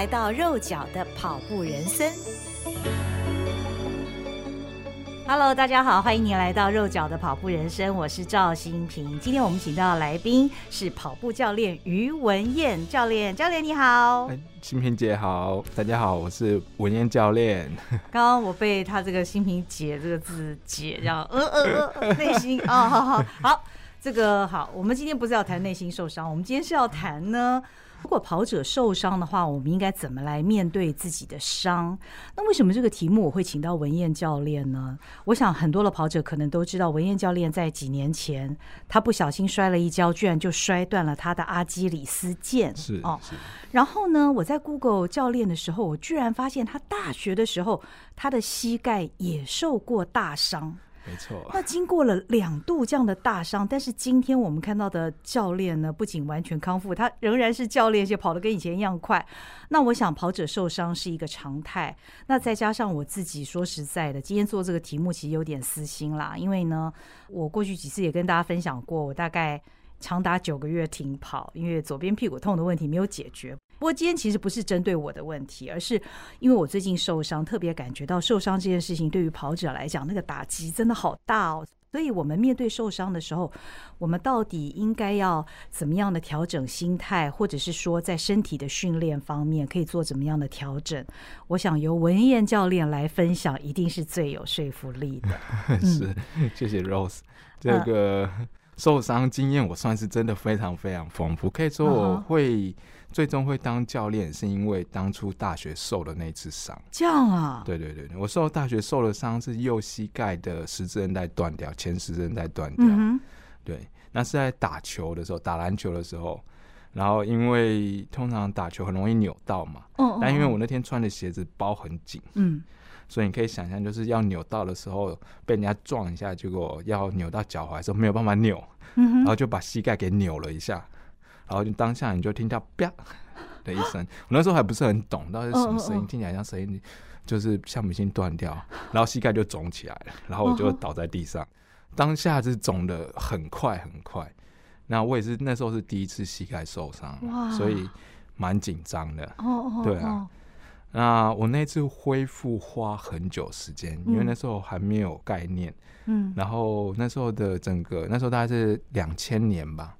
来到肉脚的跑步人生。Hello，大家好，欢迎您来到肉脚的跑步人生，我是赵新平。今天我们请到的来宾是跑步教练于文燕教练，教练你好，新平姐好，大家好，我是文燕教练。刚刚我被他这个新平姐这个字解，然后呃呃呃，内心啊、哦，好好好，这个好，我们今天不是要谈内心受伤，我们今天是要谈呢。如果跑者受伤的话，我们应该怎么来面对自己的伤？那为什么这个题目我会请到文燕教练呢？我想很多的跑者可能都知道，文燕教练在几年前他不小心摔了一跤，居然就摔断了他的阿基里斯腱。是哦，然后呢，我在 Google 教练的时候，我居然发现他大学的时候他的膝盖也受过大伤。没错，那经过了两度这样的大伤，但是今天我们看到的教练呢，不仅完全康复，他仍然是教练，就跑得跟以前一样快。那我想跑者受伤是一个常态。那再加上我自己说实在的，今天做这个题目其实有点私心啦，因为呢，我过去几次也跟大家分享过，我大概长达九个月停跑，因为左边屁股痛的问题没有解决。不过今天其实不是针对我的问题，而是因为我最近受伤，特别感觉到受伤这件事情对于跑者来讲，那个打击真的好大哦。所以我们面对受伤的时候，我们到底应该要怎么样的调整心态，或者是说在身体的训练方面可以做怎么样的调整？我想由文燕教练来分享，一定是最有说服力的。是，谢谢 Rose，这个受伤经验我算是真的非常非常丰富，可以说我会。最终会当教练，是因为当初大学受的那次伤。这样啊？对对对，我受大学受的伤是右膝盖的十字韧带断掉，前十字韧带断掉。嗯。对，那是在打球的时候，打篮球的时候，然后因为通常打球很容易扭到嘛。哦。但因为我那天穿的鞋子包很紧。嗯。所以你可以想象，就是要扭到的时候被人家撞一下，结果要扭到脚踝的时候没有办法扭。嗯。然后就把膝盖给扭了一下。然后就当下你就听到啪的一声，我那时候还不是很懂到底是什么声音，听起来像声音，就是橡皮筋断掉，然后膝盖就肿起来了，然后我就倒在地上，当下是肿的很快很快。那我也是那时候是第一次膝盖受伤，所以蛮紧张的。对啊，那我那次恢复花很久时间，因为那时候还没有概念。嗯，然后那时候的整个那时候大概是两千年吧。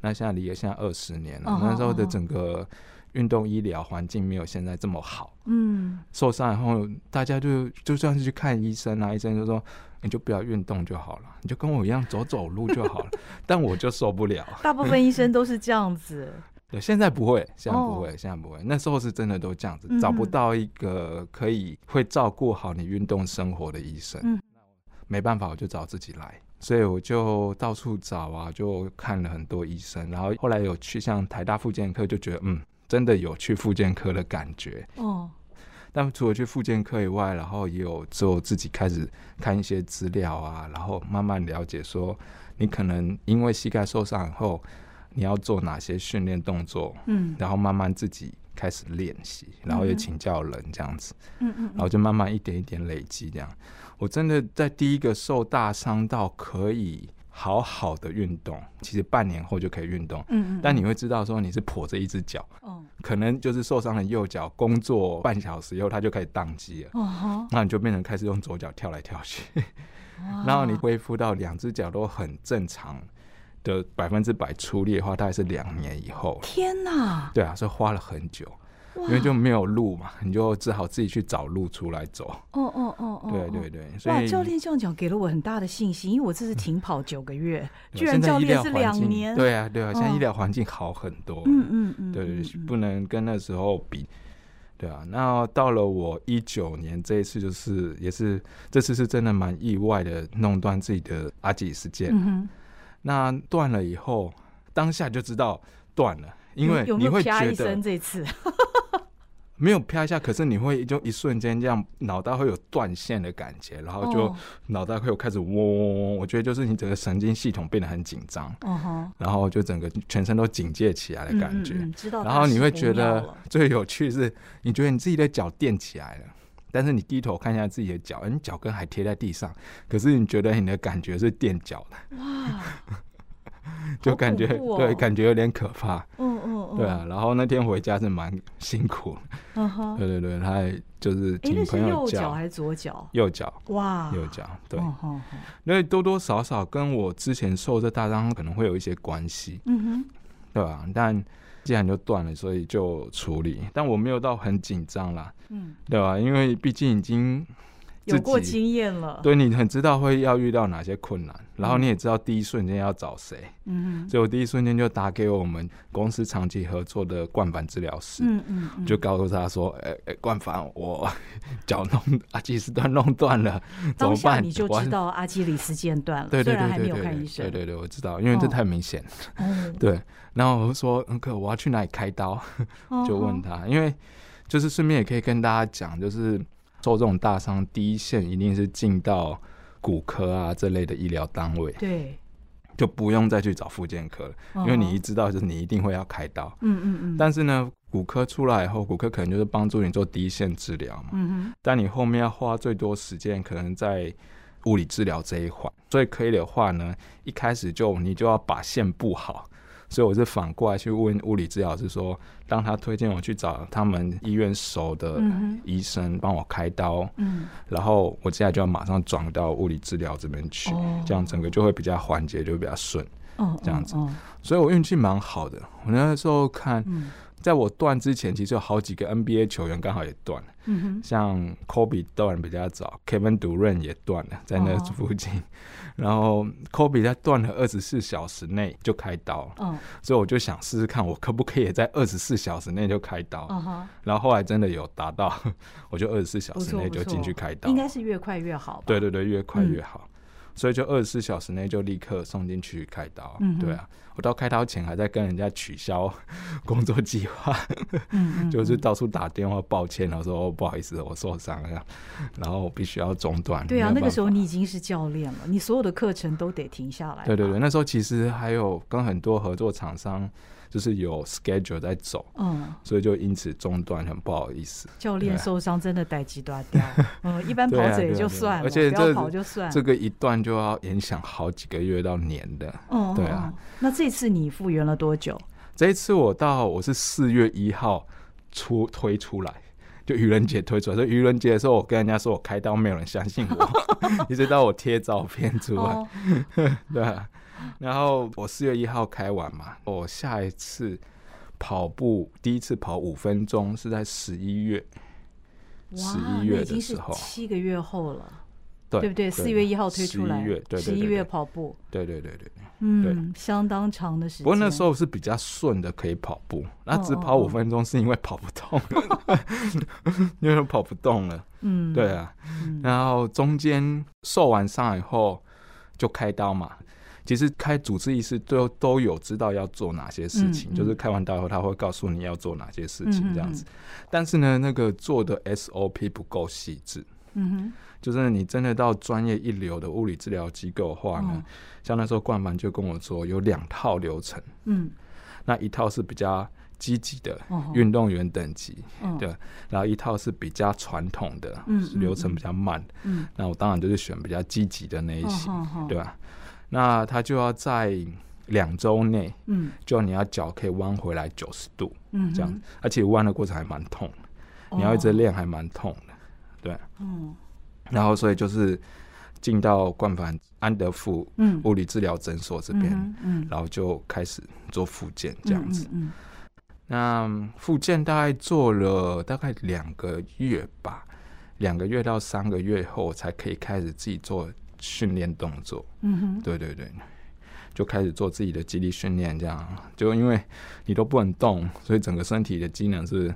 那现在离了现在二十年了，那时候的整个运动医疗环境没有现在这么好。嗯，受伤以后，大家就就算是去看医生啊，医生就说你就不要运动就好了，你就跟我一样走走路就好了。但我就受不了。大部分医生都是这样子。对，现在不会，现在不会，现在不会。那时候是真的都这样子，找不到一个可以会照顾好你运动生活的医生。嗯，没办法，我就找自己来。所以我就到处找啊，就看了很多医生，然后后来有去像台大复健科，就觉得嗯，真的有去复健科的感觉哦。但除了去复健科以外，然后也有之后自己开始看一些资料啊，然后慢慢了解说，你可能因为膝盖受伤以后，你要做哪些训练动作，嗯，然后慢慢自己开始练习，然后也请教人这样子，嗯嗯，然后就慢慢一点一点累积这样。我真的在第一个受大伤到可以好好的运动，其实半年后就可以运动。嗯嗯。但你会知道说你是跛着一只脚，哦，可能就是受伤的右脚，工作半小时以后它就开始宕机了。哦。那你就变成开始用左脚跳来跳去，然后你恢复到两只脚都很正常的百分之百出力的话，大概是两年以后。天哪！对啊，所以花了很久。因为就没有路嘛，你就只好自己去找路出来走。哦哦哦哦，对对对。所以哇，教练这样讲给了我很大的信心，因为我这次停跑九个月，居然教练是两年。对啊对啊，现在医疗环境好很多。嗯嗯嗯，对对，不能跟那时候比。对啊，那到了我一九年这一次，就是也是这次是真的蛮意外的，弄断自己的阿基里斯腱。嗯哼。那断了以后。当下就知道断了，因为你会觉得这次。没有啪一下，可是你会就一瞬间这样，脑袋会有断线的感觉，然后就脑袋会有开始嗡嗡嗡。我觉得就是你整个神经系统变得很紧张，然后就整个全身都警戒起来的感觉。然后你会觉得最有趣是，你觉得你自己的脚垫起来了，但是你低头看一下自己的脚，你脚跟还贴在地上，可是你觉得你的感觉是垫脚的。哇！就感觉对，感觉有点可怕。嗯嗯对啊，然后那天回家是蛮辛苦。嗯哼。对对对，他还就是听朋友教。右脚还是左脚？右脚。哇。右脚对。因为多多少少跟我之前受这大伤可能会有一些关系。嗯哼。对吧？但既然就断了，所以就处理。但我没有到很紧张啦。嗯。对吧？因为毕竟已经。有过经验了，对，你很知道会要遇到哪些困难，然后你也知道第一瞬间要找谁，嗯，所以我第一瞬间就打给我们公司长期合作的冠凡治疗师，嗯嗯，就告诉他说，哎、欸、哎，冠凡，我脚弄阿基里斯腱弄断了，怎么办？你就知道阿基里斯间断了，对对对对对，对对对，我知道，因为这太明显，哦，对，然后我就说，嗯，哥，我要去哪里开刀？就问他，因为就是顺便也可以跟大家讲，就是。受这种大伤，第一线一定是进到骨科啊这类的医疗单位，对，就不用再去找复健科了，因为你一知道就是你一定会要开刀，嗯嗯嗯。但是呢，骨科出来以后，骨科可能就是帮助你做第一线治疗嘛，嗯哼。但你后面要花最多时间，可能在物理治疗这一环，所以可以的话呢，一开始就你就要把线布好。所以我是反过来去问物理治疗师说，当他推荐我去找他们医院熟的医生帮我开刀，嗯，然后我接下来就要马上转到物理治疗这边去，这样整个就会比较缓解，就会比较顺，这样子。所以我运气蛮好的，我那时候看。在我断之前，其实有好几个 NBA 球员刚好也断了，像 Kobe 断比较早，Kevin Durant 也断了，在那附近。哦、然后 Kobe 在断了二十四小时内就开刀，嗯、哦，所以我就想试试看，我可不可以在二十四小时内就开刀。哦、然后后来真的有达到，我就二十四小时内就进去开刀。应该是越快越好。对对对，越快越好。嗯所以就二十四小时内就立刻送进去开刀，嗯、对啊，我到开刀前还在跟人家取消 工作计划，嗯、就是到处打电话抱歉，然后说哦不好意思，我受伤了，然后我必须要中断。对啊，那个时候你已经是教练了，你所有的课程都得停下来。对对对，那时候其实还有跟很多合作厂商。就是有 schedule 在走，嗯，所以就因此中断，很不好意思。教练受伤真的代志大掉，嗯，一般跑者也就算了，而且这跑就算了。这个一段就要影响好几个月到年的，嗯，对啊。那这次你复原了多久？这一次我到我是四月一号出推出来，就愚人节推出来。所以愚人节的时候，我跟人家说我开刀，没有人相信我，一直到我贴照片出来，哦、对啊。然后我四月一号开完嘛，我下一次跑步第一次跑五分钟是在十一月，十一月的时候，七个月后了，对不对？四月一号推出来，十一月，十一月跑步，对对对对，嗯，相当长的时间。不过那时候是比较顺的，可以跑步。那只跑五分钟是因为跑不动，因为跑不动了。嗯，对啊。然后中间受完伤以后就开刀嘛。其实开主治医师都都有知道要做哪些事情，嗯嗯、就是开完刀以后他会告诉你要做哪些事情这样子。但是呢，那个做的 SOP 不够细致。嗯哼，就是你真的到专业一流的物理治疗机构的话呢，嗯、像那时候冠凡就跟我说有两套流程。嗯，那一套是比较积极的运动员等级，嗯、对，然后一套是比较传统的，嗯，流程比较慢。嗯，那我当然就是选比较积极的那一型，嗯嗯、对吧？那他就要在两周内，嗯，就你要脚可以弯回来九十度，嗯，这样，而且弯的过程还蛮痛的，哦、你要一直练还蛮痛的，对，嗯，然后所以就是进到冠凡安德富物理治疗诊所这边，嗯，嗯，然后就开始做复健这样子，嗯，嗯，嗯，那复健大概做了大概两个月吧，两个月到三个月后才可以开始自己做。训练动作，嗯哼，对对对，就开始做自己的肌力训练，这样。就因为你都不能动，所以整个身体的机能是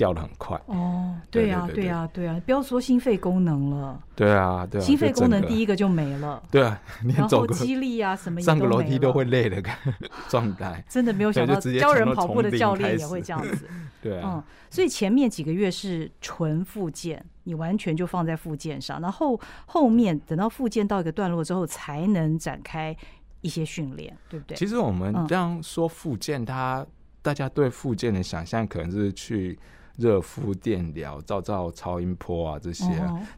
掉的很快。哦，对呀，对呀，对呀，不要说心肺功能了。对啊，对啊，心肺功能第一个就没了。对啊，然后肌力啊什么，上个楼梯都会累的状态。真的没有想到教人跑步的教练也会这样子。对啊，嗯，所以前面几个月是纯复健，你完全就放在复健上，然后后面等到复健到一个段落之后，才能展开一些训练，对不对？其实我们这样说复健，它大家对复健的想象可能是去热敷、电疗、照照超音波啊这些，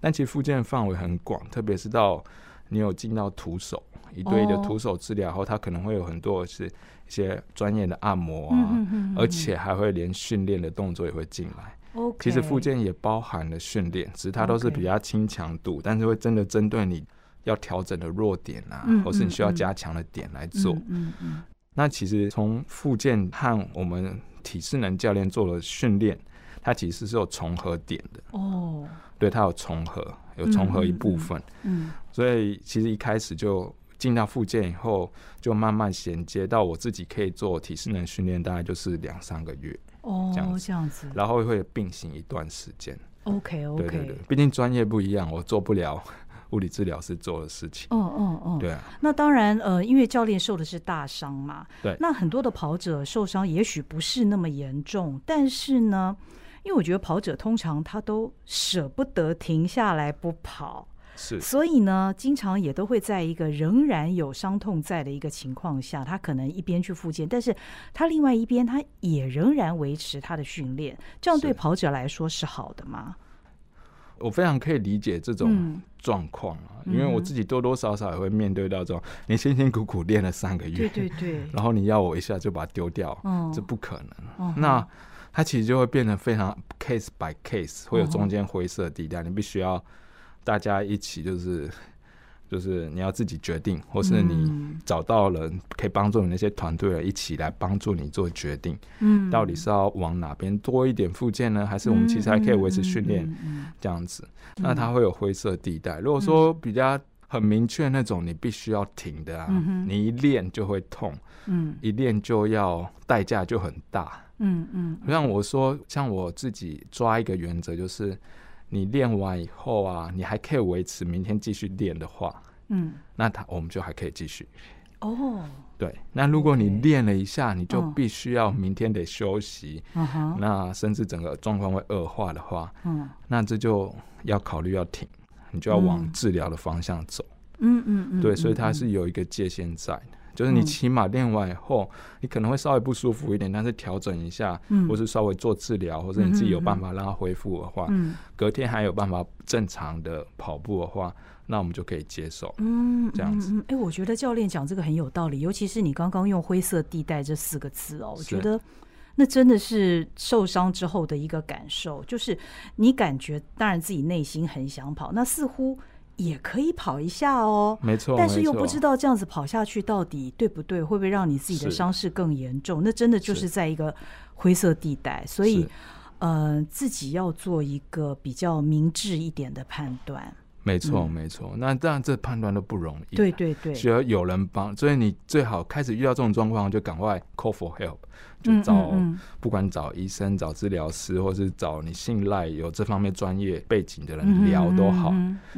但其实复健范围很广，特别是到你有进到徒手一对一的徒手治疗后，它可能会有很多是。一些专业的按摩啊，嗯、哼哼哼，而且还会连训练的动作也会进来。其实复健也包含了训练，只是它都是比较轻强度但是会真的针对你要调整的弱点啊，嗯、或是你需要加强的点来做。嗯嗯嗯，那其实从复健和我们体适能教练做了训练，它其实是有重合点的。哦，对，它有重合，有重合一部分。嗯，所以其实一开始就。进到复健以后，就慢慢衔接到我自己可以做体适能训练，大概就是两三个月哦，这样子，这样子，然后会并行一段时间。OK OK，对对对，毕竟专业不一样，我做不了 物理治疗师做的事情。哦哦哦，对啊。那当然，呃，因为教练受的是大伤嘛，对。那很多的跑者受伤也许不是那么严重，但是呢，因为我觉得跑者通常他都舍不得停下来不跑。是，所以呢，经常也都会在一个仍然有伤痛在的一个情况下，他可能一边去复健，但是他另外一边他也仍然维持他的训练，这样对跑者来说是好的吗？我非常可以理解这种状况啊，嗯、因为我自己多多少少也会面对到这种，你辛辛苦苦练了三个月，对对对，然后你要我一下就把它丢掉，嗯，这不可能。嗯、那它其实就会变得非常 case by case，会有中间灰色地带，嗯、你必须要。大家一起就是，就是你要自己决定，或是你找到了可以帮助你那些团队一起来帮助你做决定。嗯，到底是要往哪边多一点附件呢，还是我们其实还可以维持训练这样子？那它会有灰色地带。如果说比较很明确那种，你必须要停的啊，你一练就会痛，嗯，一练就要代价就很大，嗯嗯。像我说，像我自己抓一个原则就是。你练完以后啊，你还可以维持明天继续练的话，嗯，那他我们就还可以继续。哦，对，那如果你练了一下，你就必须要明天得休息，嗯，那甚至整个状况会恶化的话，嗯，那这就要考虑要停，你就要往治疗的方向走。嗯嗯嗯，对，所以它是有一个界限在的。就是你起码练完以后，你可能会稍微不舒服一点，但是调整一下，或是稍微做治疗，或者你自己有办法让它恢复的话，隔天还有办法正常的跑步的话，那我们就可以接受。嗯，这样子。哎，我觉得教练讲这个很有道理，尤其是你刚刚用“灰色地带”这四个字哦，我觉得那真的是受伤之后的一个感受，就是你感觉当然自己内心很想跑，那似乎。也可以跑一下哦，没错，但是又不知道这样子跑下去到底对不对，会不会让你自己的伤势更严重？那真的就是在一个灰色地带，所以呃，自己要做一个比较明智一点的判断。没错，没错。那当然这判断都不容易，对对对，需要有人帮。所以你最好开始遇到这种状况，就赶快 call for help。就找，不管找医生、找治疗师，或是找你信赖有这方面专业背景的人聊都好，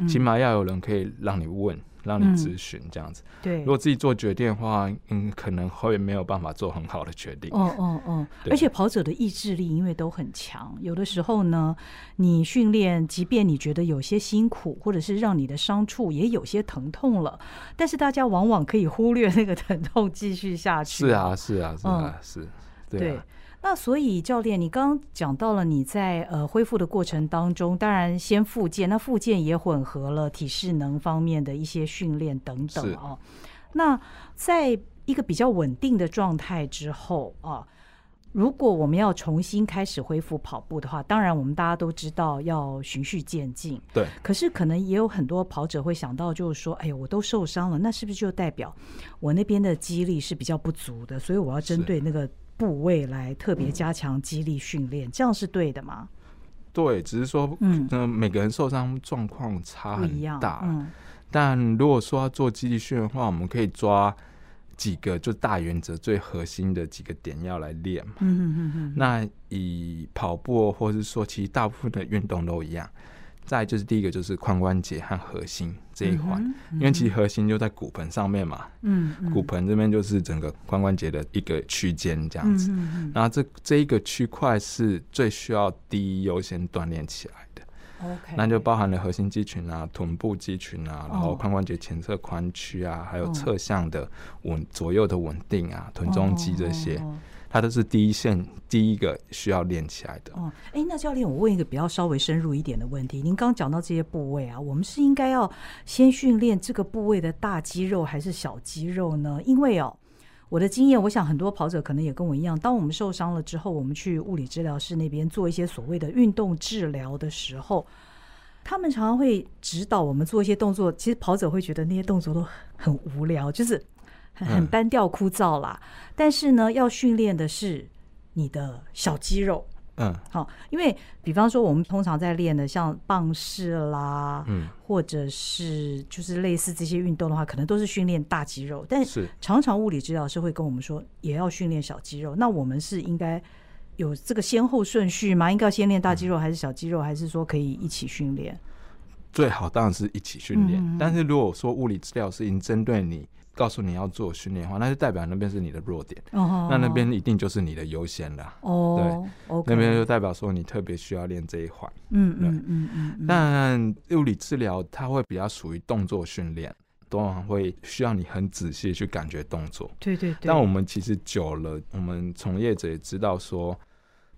起码要有人可以让你问。让你咨询这样子，嗯、对。如果自己做决定的话，嗯，可能会没有办法做很好的决定。哦哦哦，而且跑者的意志力因为都很强，有的时候呢，你训练，即便你觉得有些辛苦，或者是让你的伤处也有些疼痛了，但是大家往往可以忽略那个疼痛，继续下去。是啊，是啊，是啊，嗯、是，对啊。那所以教练，你刚刚讲到了你在呃恢复的过程当中，当然先复健，那复健也混合了体适能方面的一些训练等等哦。那在一个比较稳定的状态之后啊，如果我们要重新开始恢复跑步的话，当然我们大家都知道要循序渐进。对。可是可能也有很多跑者会想到，就是说，哎呀，我都受伤了，那是不是就代表我那边的肌力是比较不足的？所以我要针对那个。部位来特别加强肌力训练，这样是对的吗？对，只是说，嗯，每个人受伤状况差很大。嗯，但如果说要做肌力训练的话，我们可以抓几个就大原则、最核心的几个点要来练嘛。嗯嗯嗯嗯。那以跑步，或是说，其实大部分的运动都一样。再就是第一个就是髋关节和核心这一环，因为其实核心就在骨盆上面嘛。嗯。骨盆这边就是整个髋关节的一个区间这样子。嗯。然后这这一个区块是最需要第一优先锻炼起来的。OK。那就包含了核心肌群啊、臀部肌群啊，然后髋关节前侧髋屈啊，还有侧向的稳左右的稳定啊，臀中肌这些。它都是第一线第一个需要练起来的。哦，哎，那教练，我问一个比较稍微深入一点的问题。您刚讲到这些部位啊，我们是应该要先训练这个部位的大肌肉还是小肌肉呢？因为哦，我的经验，我想很多跑者可能也跟我一样，当我们受伤了之后，我们去物理治疗室那边做一些所谓的运动治疗的时候，他们常常会指导我们做一些动作。其实跑者会觉得那些动作都很无聊，就是。很很单调枯燥啦，嗯、但是呢，要训练的是你的小肌肉。嗯，好，因为比方说，我们通常在练的像棒式啦，嗯，或者是就是类似这些运动的话，可能都是训练大肌肉。但是常常物理治疗师会跟我们说，也要训练小肌肉。那我们是应该有这个先后顺序吗？应该要先练大肌肉还是小肌肉，还是说可以一起训练？最好当然是一起训练。嗯、但是如果说物理治疗师已经针对你。告诉你要做训练的话，那就代表那边是你的弱点，oh, oh, oh. 那那边一定就是你的优先了。哦，对那边就代表说你特别需要练这一环。嗯嗯嗯嗯。但物理治疗它会比较属于动作训练，通常会需要你很仔细去感觉动作。对对对。但我们其实久了，我们从业者也知道说。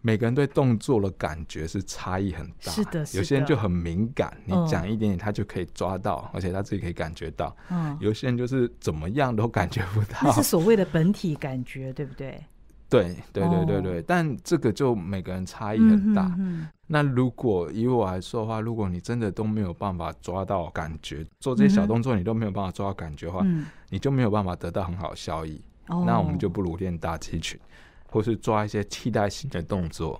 每个人对动作的感觉是差异很大，是的。有些人就很敏感，你讲一点点，他就可以抓到，嗯、而且他自己可以感觉到。嗯，有些人就是怎么样都感觉不到。那是所谓的本体感觉，对不对？对，对，对，对，对。哦、但这个就每个人差异很大。那如果以我来说的话，如果你真的都没有办法抓到感觉，做这些小动作你都没有办法抓到感觉的话，嗯、你就没有办法得到很好的效益。哦。那我们就不如练大肌群。或是抓一些替代性的动作，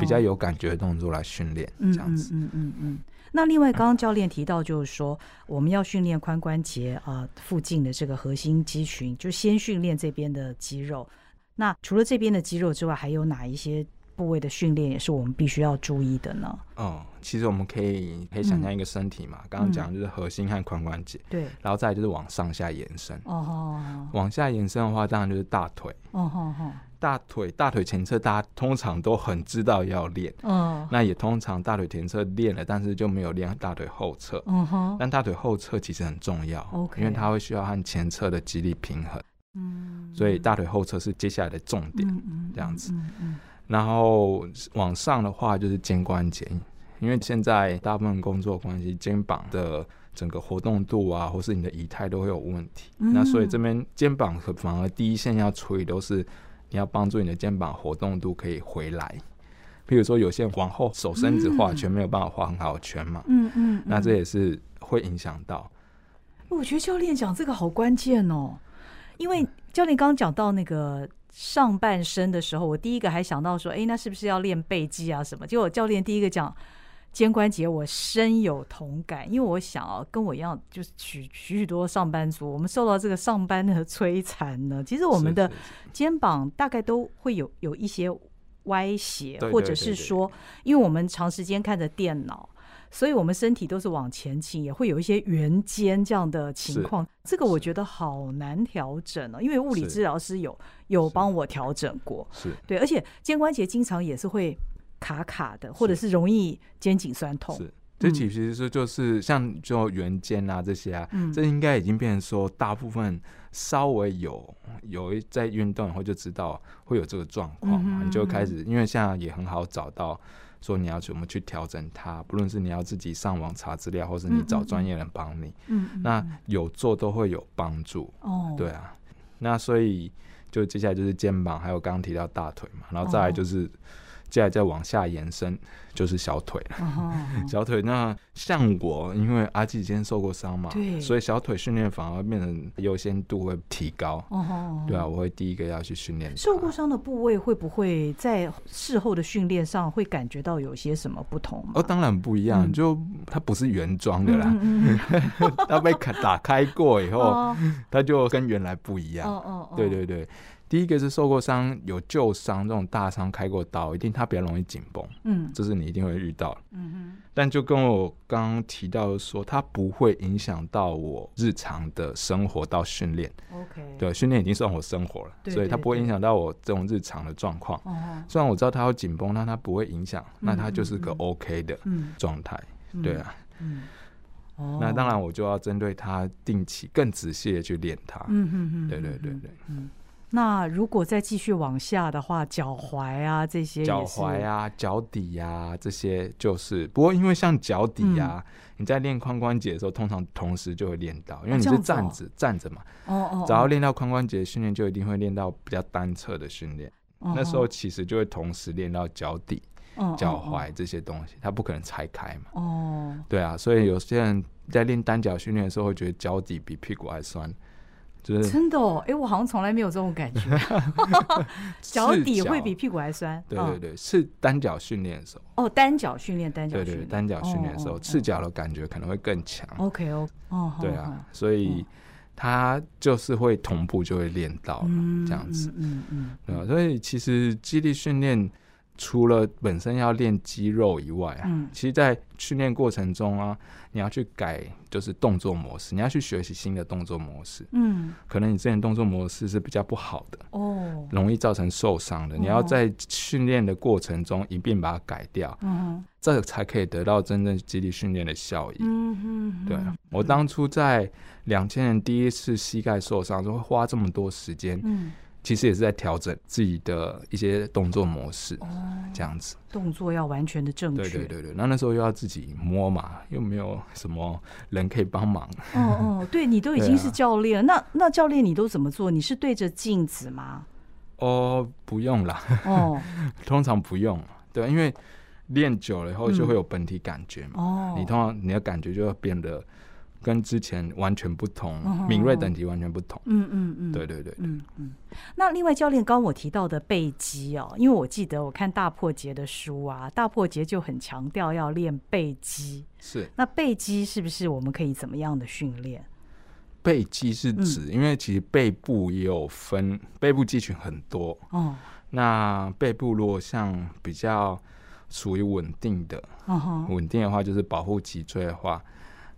比较有感觉的动作来训练，这样子。嗯嗯嗯。那另外，刚刚教练提到，就是说我们要训练髋关节啊附近的这个核心肌群，就先训练这边的肌肉。那除了这边的肌肉之外，还有哪一些部位的训练也是我们必须要注意的呢？嗯，其实我们可以可以想象一个身体嘛，刚刚讲就是核心和髋关节，对，然后再就是往上下延伸。哦，往下延伸的话，当然就是大腿。哦哦哦。大腿大腿前侧，大家通常都很知道要练，嗯，那也通常大腿前侧练了，但是就没有练大腿后侧，嗯哼，但大腿后侧其实很重要，OK，因为它会需要和前侧的肌力平衡，嗯，所以大腿后侧是接下来的重点，嗯，这样子，嗯嗯，然后往上的话就是肩关节，因为现在大部分工作关系，肩膀的整个活动度啊，或是你的仪态都会有问题，那所以这边肩膀和反而第一线要处理都是。你要帮助你的肩膀活动度可以回来，譬如说有些人往后手伸直画圈没有办法画很好的圈嘛，嗯嗯，那这也是会影响到。我觉得教练讲这个好关键哦，因为教练刚刚讲到那个上半身的时候，我第一个还想到说，哎，那是不是要练背肌啊什么？结果教练第一个讲。肩关节，我深有同感，因为我想啊，跟我一样，就是许许许多上班族，我们受到这个上班的摧残呢。其实我们的肩膀大概都会有有一些歪斜，或者是说，因为我们长时间看着电脑，所以我们身体都是往前倾，也会有一些圆肩这样的情况。这个我觉得好难调整哦，因为物理治疗师有有帮我调整过，是对，而且肩关节经常也是会。卡卡的，或者是容易肩颈酸痛。是，这其实是就是像就圆肩啊这些啊，嗯、这应该已经变成说大部分稍微有有一在运动以后就知道会有这个状况嘛，嗯、你就开始，因为现在也很好找到说你要怎么去调整它，不论是你要自己上网查资料，或是你找专业人帮你，嗯嗯，那有做都会有帮助。哦，对啊，那所以就接下来就是肩膀，还有刚刚提到大腿嘛，然后再来就是。接下来再往下延伸，就是小腿了。小腿那像我，因为阿基今天受过伤嘛，对，所以小腿训练反而变成优先度会提高。对啊，我会第一个要去训练。受过伤的部位会不会在事后的训练上会感觉到有些什么不同？哦，当然不一样，嗯、就它不是原装的啦，嗯嗯嗯 它被打开过以后，哦、它就跟原来不一样。哦哦，哦，对对对。第一个是受过伤、有旧伤这种大伤，开过刀，一定它比较容易紧绷，嗯，这是你一定会遇到的，嗯哼。但就跟我刚刚提到说，它不会影响到我日常的生活到训练，OK，对，训练已经算我生活了，所以它不会影响到我这种日常的状况。哦，虽然我知道它要紧绷，但它不会影响，那它就是个 OK 的状态，对啊，嗯，哦，那当然我就要针对它定期更仔细的去练它，嗯嗯嗯，对对对对，嗯。那如果再继续往下的话，脚踝啊这些，脚踝啊、脚底呀、啊、这些，就是不过因为像脚底啊，嗯、你在练髋关节的时候，通常同时就会练到，因为你是站着、哦、站着嘛。哦哦。只要练到髋关节训练，就一定会练到比较单侧的训练。哦、那时候其实就会同时练到脚底、脚踝这些东西，它不可能拆开嘛。哦。对啊，所以有些人在练单脚训练的时候，会觉得脚底比屁股还酸。真的哦，哎，我好像从来没有这种感觉，脚底会比屁股还酸。对对对，是单脚训练的时候。哦，单脚训练，单脚训练。对对，单脚训练的时候，赤脚的感觉可能会更强。OK 哦，哦，对啊，所以它就是会同步就会练到了这样子。嗯嗯，所以其实肌力训练。除了本身要练肌肉以外啊，嗯、其实，在训练过程中啊，你要去改，就是动作模式，你要去学习新的动作模式。嗯，可能你之前动作模式是比较不好的，哦，容易造成受伤的。哦、你要在训练的过程中一并把它改掉，嗯哼，这才可以得到真正肌力训练的效益。嗯哼，对，我当初在两千年第一次膝盖受伤，就会花这么多时间。嗯。其实也是在调整自己的一些动作模式，哦，这样子，动作要完全的正确。对对对对，那那时候又要自己摸嘛，又没有什么人可以帮忙。哦哦，对，你都已经是教练，啊、那那教练你都怎么做？你是对着镜子吗？哦，不用啦。哦，通常不用，对，因为练久了以后就会有本体感觉嘛。哦、嗯，你通常你的感觉就会变得。跟之前完全不同，敏锐等级完全不同。嗯嗯嗯，对对对，嗯嗯。那另外教练，刚刚我提到的背肌哦，因为我记得我看大破节的书啊，大破节就很强调要练背肌。是。那背肌是不是我们可以怎么样的训练？背肌是指，因为其实背部也有分，背部肌群很多。哦。那背部如果像比较属于稳定的，稳定的话就是保护脊椎的话。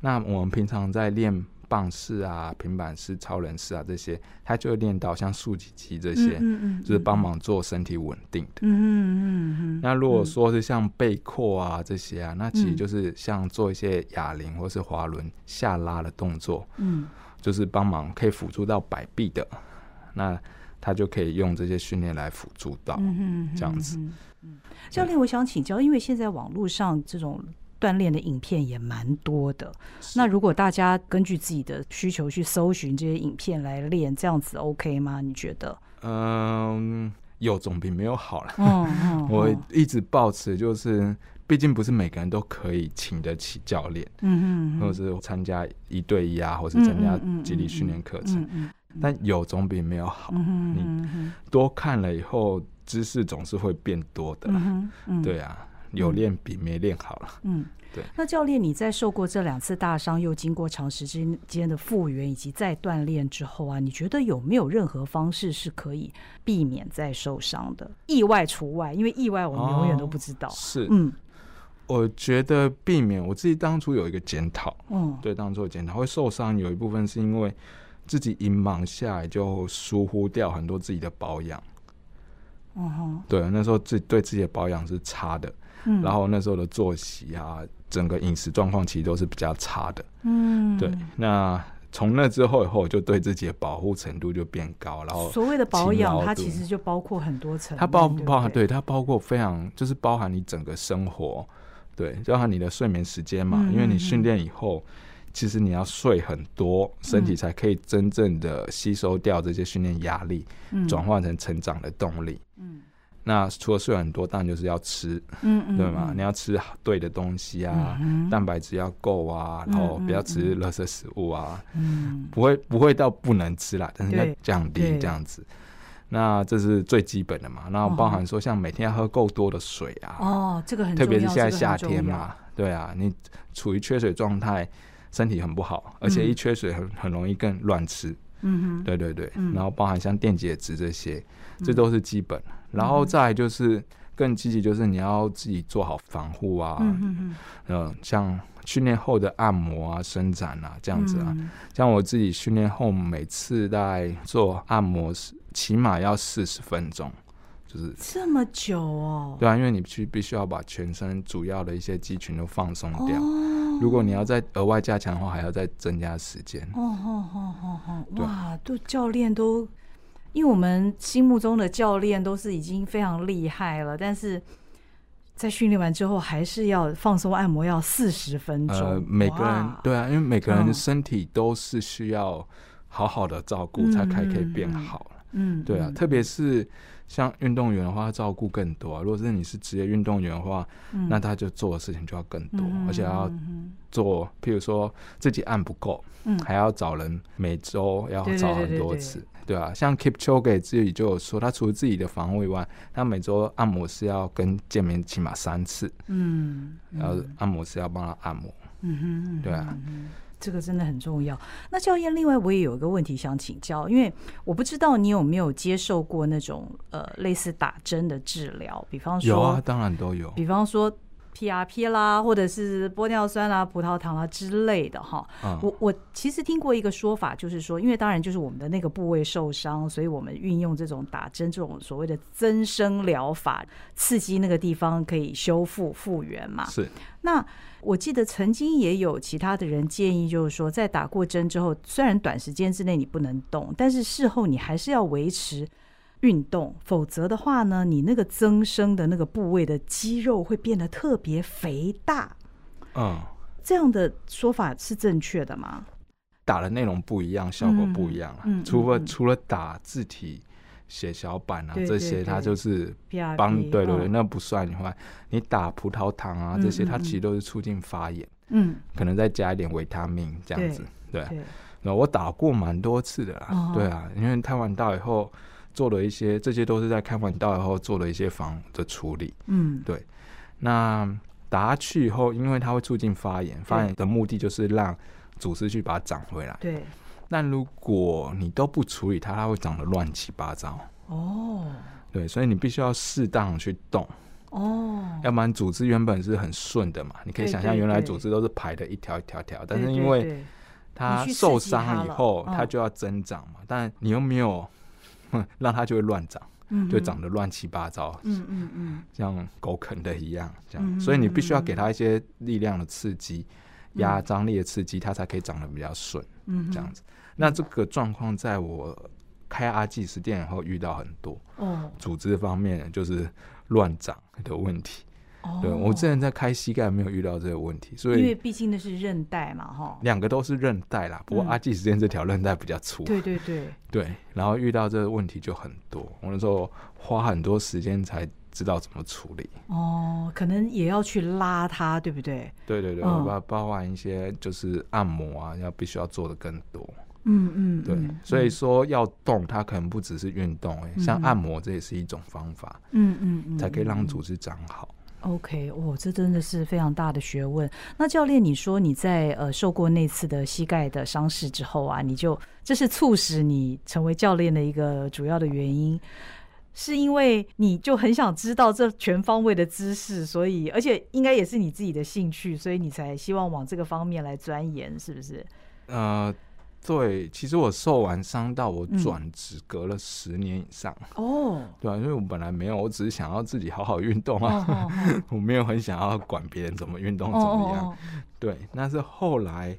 那我们平常在练棒式啊、平板式、超人式啊这些，他就会练到像竖脊肌这些，就是帮忙做身体稳定的。嗯嗯嗯。那如果说是像背阔啊这些啊，那其实就是像做一些哑铃或是滑轮下拉的动作。嗯。就是帮忙可以辅助到摆臂的，那他就可以用这些训练来辅助到。嗯这样子。嗯。教练，我想请教，因为现在网络上这种。锻炼的影片也蛮多的，那如果大家根据自己的需求去搜寻这些影片来练，这样子 OK 吗？你觉得？嗯，有总比没有好了。嗯 嗯，我一直抱持就是，毕竟不是每个人都可以请得起教练，嗯嗯，或者是参加一对一啊，或是参加肌力训练课程，嗯，但有总比没有好。嗯多看了以后，知识总是会变多的。嗯嗯，对啊。有练比没练好了。嗯，对。那教练，你在受过这两次大伤，又经过长时间间的复原以及再锻炼之后啊，你觉得有没有任何方式是可以避免再受伤的？意外除外，因为意外我们永远都不知道。哦、是，嗯，我觉得避免，我自己当初有一个检讨。嗯，对，当初检讨会受伤，有一部分是因为自己一忙下来就疏忽掉很多自己的保养。嗯哼，对，那时候自己对自己的保养是差的。嗯、然后那时候的作息啊，整个饮食状况其实都是比较差的。嗯，对。那从那之后以后，就对自己的保护程度就变高。然后所谓的保养，它其实就包括很多层。它包不包含？对，它包括非常，就是包含你整个生活，对，包含你的睡眠时间嘛。嗯、因为你训练以后，其实你要睡很多，身体才可以真正的吸收掉这些训练压力，转换、嗯、成成长的动力。嗯。那除了睡很多，当然就是要吃，嗯嗯，对吗？你要吃对的东西啊，嗯、蛋白质要够啊，然后不要吃垃圾食物啊，嗯，不会不会到不能吃啦，但是要降低这样子。那这是最基本的嘛，然后包含说像每天要喝够多的水啊，哦，这个很特别是现在夏天嘛，对啊，你处于缺水状态，身体很不好，而且一缺水很很容易更乱吃，嗯哼，对对对，然后包含像电解质这些，这都是基本。然后再来就是更积极，就是你要自己做好防护啊，嗯嗯，像训练后的按摩啊、伸展啊这样子啊，像我自己训练后每次在做按摩时。起码要四十分钟，就是这么久哦。对啊，因为你去必须要把全身主要的一些肌群都放松掉。哦。如果你要再额外加强的话，还要再增加时间。哦哦哦哦哦！哇，都教练都，因为我们心目中的教练都是已经非常厉害了，但是在训练完之后还是要放松按摩，要四十分钟。呃，每个人对啊，因为每个人的身体都是需要好好的照顾，才可以可以变好。嗯，对啊，特别是像运动员的话，照顾更多。啊。如果是你是职业运动员的话，嗯、那他就做的事情就要更多，嗯、而且要做，譬如说自己按不够，嗯、还要找人每周要找很多次，对啊，像 Keep c h o g e 自己就有说，他除了自己的防护以外，他每周按摩师要跟见面起码三次，嗯，然后按摩师要帮他按摩，嗯哼，对啊。这个真的很重要。那教练，另外我也有一个问题想请教，因为我不知道你有没有接受过那种呃类似打针的治疗，比方说有啊，当然都有。比方说 PRP 啦，或者是玻尿酸啦、葡萄糖啦之类的哈。嗯、我我其实听过一个说法，就是说，因为当然就是我们的那个部位受伤，所以我们运用这种打针这种所谓的增生疗法，刺激那个地方可以修复复原嘛。是。那我记得曾经也有其他的人建议，就是说，在打过针之后，虽然短时间之内你不能动，但是事后你还是要维持运动，否则的话呢，你那个增生的那个部位的肌肉会变得特别肥大。嗯，这样的说法是正确的吗？打的内容不一样，效果不一样啊。嗯，除了除了打字体。血小板啊，这些它就是帮，对对对，那不算以外，你打葡萄糖啊这些，它其实都是促进发炎，嗯，可能再加一点维他命这样子，对。那我打过蛮多次的啦，对啊，因为开完刀以后做了一些，这些都是在开完刀以后做了一些防的处理，嗯，对。那打下去以后，因为它会促进发炎，发炎的目的就是让组织去把它长回来，对。但如果你都不处理它，它会长得乱七八糟。哦，对，所以你必须要适当去动。哦，要不然组织原本是很顺的嘛，你可以想象原来组织都是排的一条一条条，但是因为它受伤以后，它就要增长嘛。但你又没有 让它就会乱长，就长得乱七八糟。嗯嗯嗯，像狗啃的一样，这样。所以你必须要给它一些力量的刺激，压张力的刺激，它才可以长得比较顺。嗯，这样子。那这个状况在我开阿基师店以后遇到很多哦，组织方面就是乱长的问题。哦，对我之前在开膝盖没有遇到这个问题，所以因为毕竟那是韧带嘛，哈，两个都是韧带啦。不过阿基时间这条韧带比较粗，对对对 对，然后遇到这个问题就很多。我那时候花很多时间才知道怎么处理。哦，可能也要去拉它，对不对？对对对，包包含一些就是按摩啊，要必须要做的更多。嗯嗯，对，所以说要动，它可能不只是运动，哎，像按摩这也是一种方法，嗯嗯嗯，才可以让组织长好。OK，哦，这真的是非常大的学问。那教练，你说你在呃受过那次的膝盖的伤势之后啊，你就这是促使你成为教练的一个主要的原因，是因为你就很想知道这全方位的知识，所以而且应该也是你自己的兴趣，所以你才希望往这个方面来钻研，是不是？呃。对，其实我受完伤到我转职隔了十年以上。哦，嗯、对啊，因为我本来没有，我只是想要自己好好运动啊，哦哦哦、我没有很想要管别人怎么运动怎么样。对，但是后来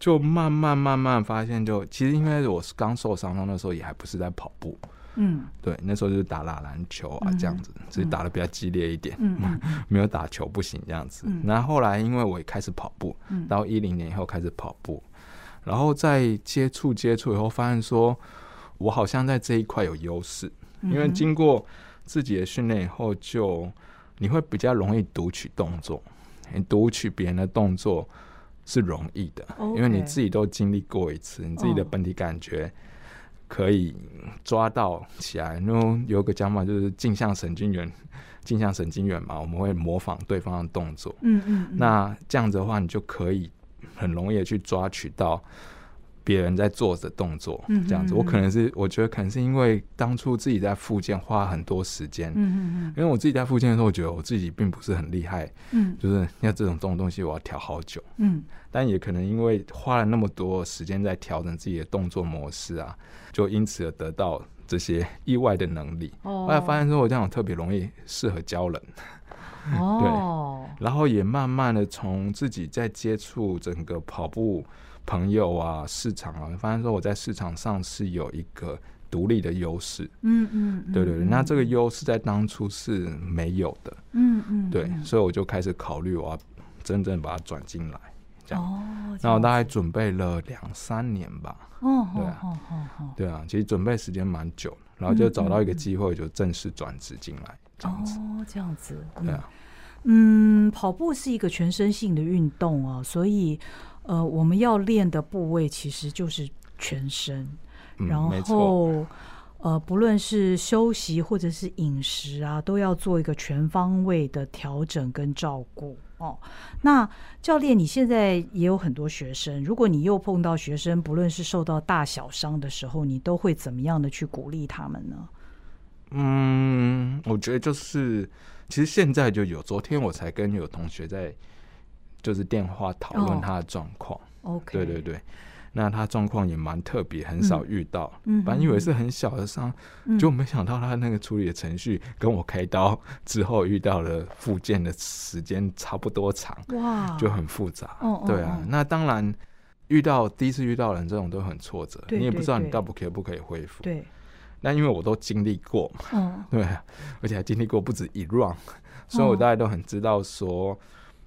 就慢慢慢慢发现就，就其实因为我是刚受伤，那时候也还不是在跑步，嗯，对，那时候就是打打篮球啊这样子，只是打的比较激烈一点，嗯，没有打球不行这样子。那、嗯、后，后来因为我也开始跑步，到一零年以后开始跑步。然后再接触接触以后，发现说，我好像在这一块有优势，因为经过自己的训练以后，就你会比较容易读取动作。你读取别人的动作是容易的.因为你自己都经历过一次，你自己的本体感觉可以抓到起来。然后有个讲法就是镜像神经元，镜像神经元嘛，我们会模仿对方的动作。嗯嗯，嗯。那这样子的话，你就可以很容易的去抓取到。别人在做的动作，这样子，我可能是我觉得可能是因为当初自己在复健花很多时间，嗯因为我自己在复健的时候，我觉得我自己并不是很厉害，嗯就是像这种这种东西，我要调好久，嗯但也可能因为花了那么多时间在调整自己的动作模式啊，就因此而得到这些意外的能力。后来发现说我这样特别容易适合教人，对，然后也慢慢的从自己在接触整个跑步。朋友啊，市场啊，发现说我在市场上是有一个独立的优势。嗯嗯，对对对，那这个优势在当初是没有的。嗯嗯，对，所以我就开始考虑我要真正把它转进来，这样。哦，那我大概准备了两三年吧。哦，对啊，对啊，其实准备时间蛮久，然后就找到一个机会，就正式转职进来，这样子。哦，这样子。对啊。嗯，跑步是一个全身性的运动哦，所以。呃，我们要练的部位其实就是全身，嗯、然后呃，不论是休息或者是饮食啊，都要做一个全方位的调整跟照顾哦。那教练，你现在也有很多学生，如果你又碰到学生，不论是受到大小伤的时候，你都会怎么样的去鼓励他们呢？嗯，我觉得就是，其实现在就有，昨天我才跟有同学在。就是电话讨论他的状况，OK，对对对，那他状况也蛮特别，很少遇到，嗯，本来以为是很小的伤，嗯，就没想到他那个处理的程序跟我开刀之后遇到了复健的时间差不多长，哇，就很复杂，哦，对啊，那当然遇到第一次遇到人这种都很挫折，你也不知道你到不可不可以恢复，对，那因为我都经历过嘛，嗯，对，而且还经历过不止一 round，所以我大家都很知道说。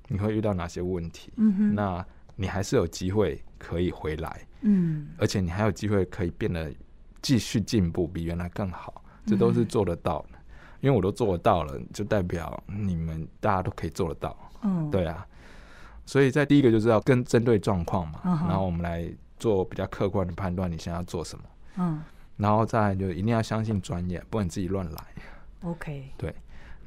你会遇到哪些问题？嗯哼，那你还是有机会可以回来，嗯，而且你还有机会可以变得继续进步，比原来更好，这都是做得到的。嗯，因为我都做得到了，就代表你们大家都可以做得到。嗯，对啊，所以在第一个就是要跟针对状况嘛，然后我们来做比较客观的判断，你现在要做什么？嗯，然后再就一定要相信专业，不能自己乱来。OK，对。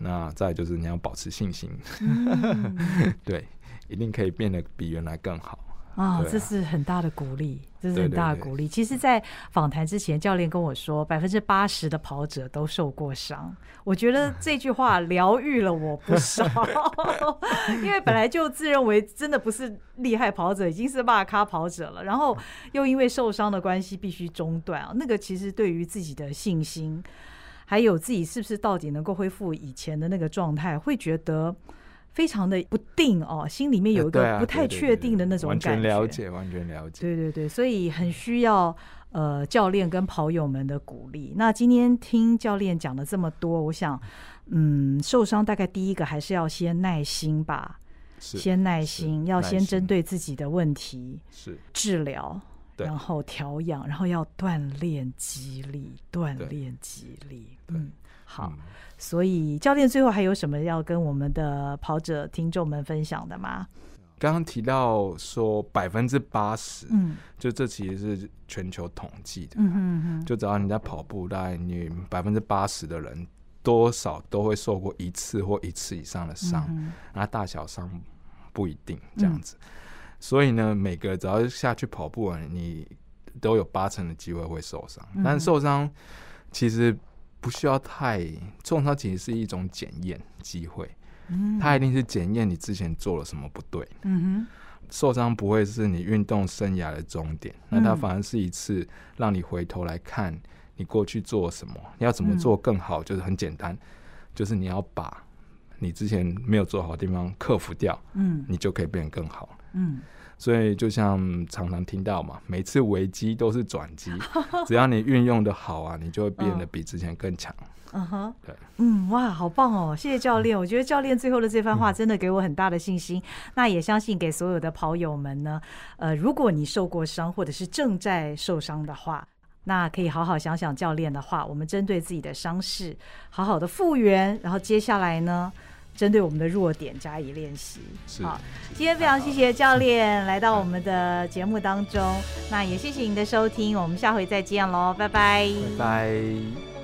那再就是你要保持信心，嗯、对，一定可以变得比原来更好啊！这是很大的鼓励，这是很大的鼓励。其实，在访谈之前，教练跟我说，百分之八十的跑者都受过伤。我觉得这句话疗愈了我不少，因为本来就自认为真的不是厉害跑者，已经是骂咖跑者了，然后又因为受伤的关系必须中断啊。那个其实对于自己的信心。还有自己是不是到底能够恢复以前的那个状态，会觉得非常的不定哦，心里面有一个不太确定的那种感觉。完全了解，完全了解。对对对，所以很需要呃教练跟跑友们的鼓励。那今天听教练讲了这么多，我想，嗯，受伤大概第一个还是要先耐心吧，先耐心，要先针对自己的问题是治疗。然后调养，然后要锻炼肌力，锻炼肌力。嗯，好。嗯、所以教练最后还有什么要跟我们的跑者听众们分享的吗？刚刚提到说百分之八十，嗯，就这其实是全球统计的，嗯哼哼，就只要你在跑步，大概你百分之八十的人多少都会受过一次或一次以上的伤，那、嗯、大小伤不一定这样子。嗯所以呢，每个只要下去跑步，你都有八成的机会会受伤。但受伤其实不需要太，重伤其实是一种检验机会。它一定是检验你之前做了什么不对。受伤不会是你运动生涯的终点，那它反而是一次让你回头来看你过去做什么，你要怎么做更好。就是很简单，就是你要把你之前没有做好的地方克服掉，你就可以变得更好。嗯，所以就像常常听到嘛，每次危机都是转机，只要你运用的好啊，你就会变得比之前更强。嗯哼，对，嗯，哇，好棒哦！谢谢教练，我觉得教练最后的这番话真的给我很大的信心。那也相信给所有的跑友们呢，呃，如果你受过伤或者是正在受伤的话。那可以好好想想教练的话，我们针对自己的伤势好好的复原，然后接下来呢，针对我们的弱点加以练习。好，今天非常谢谢教练来到我们的节目当中，那也谢谢您的收听，我们下回再见喽，拜拜，拜拜。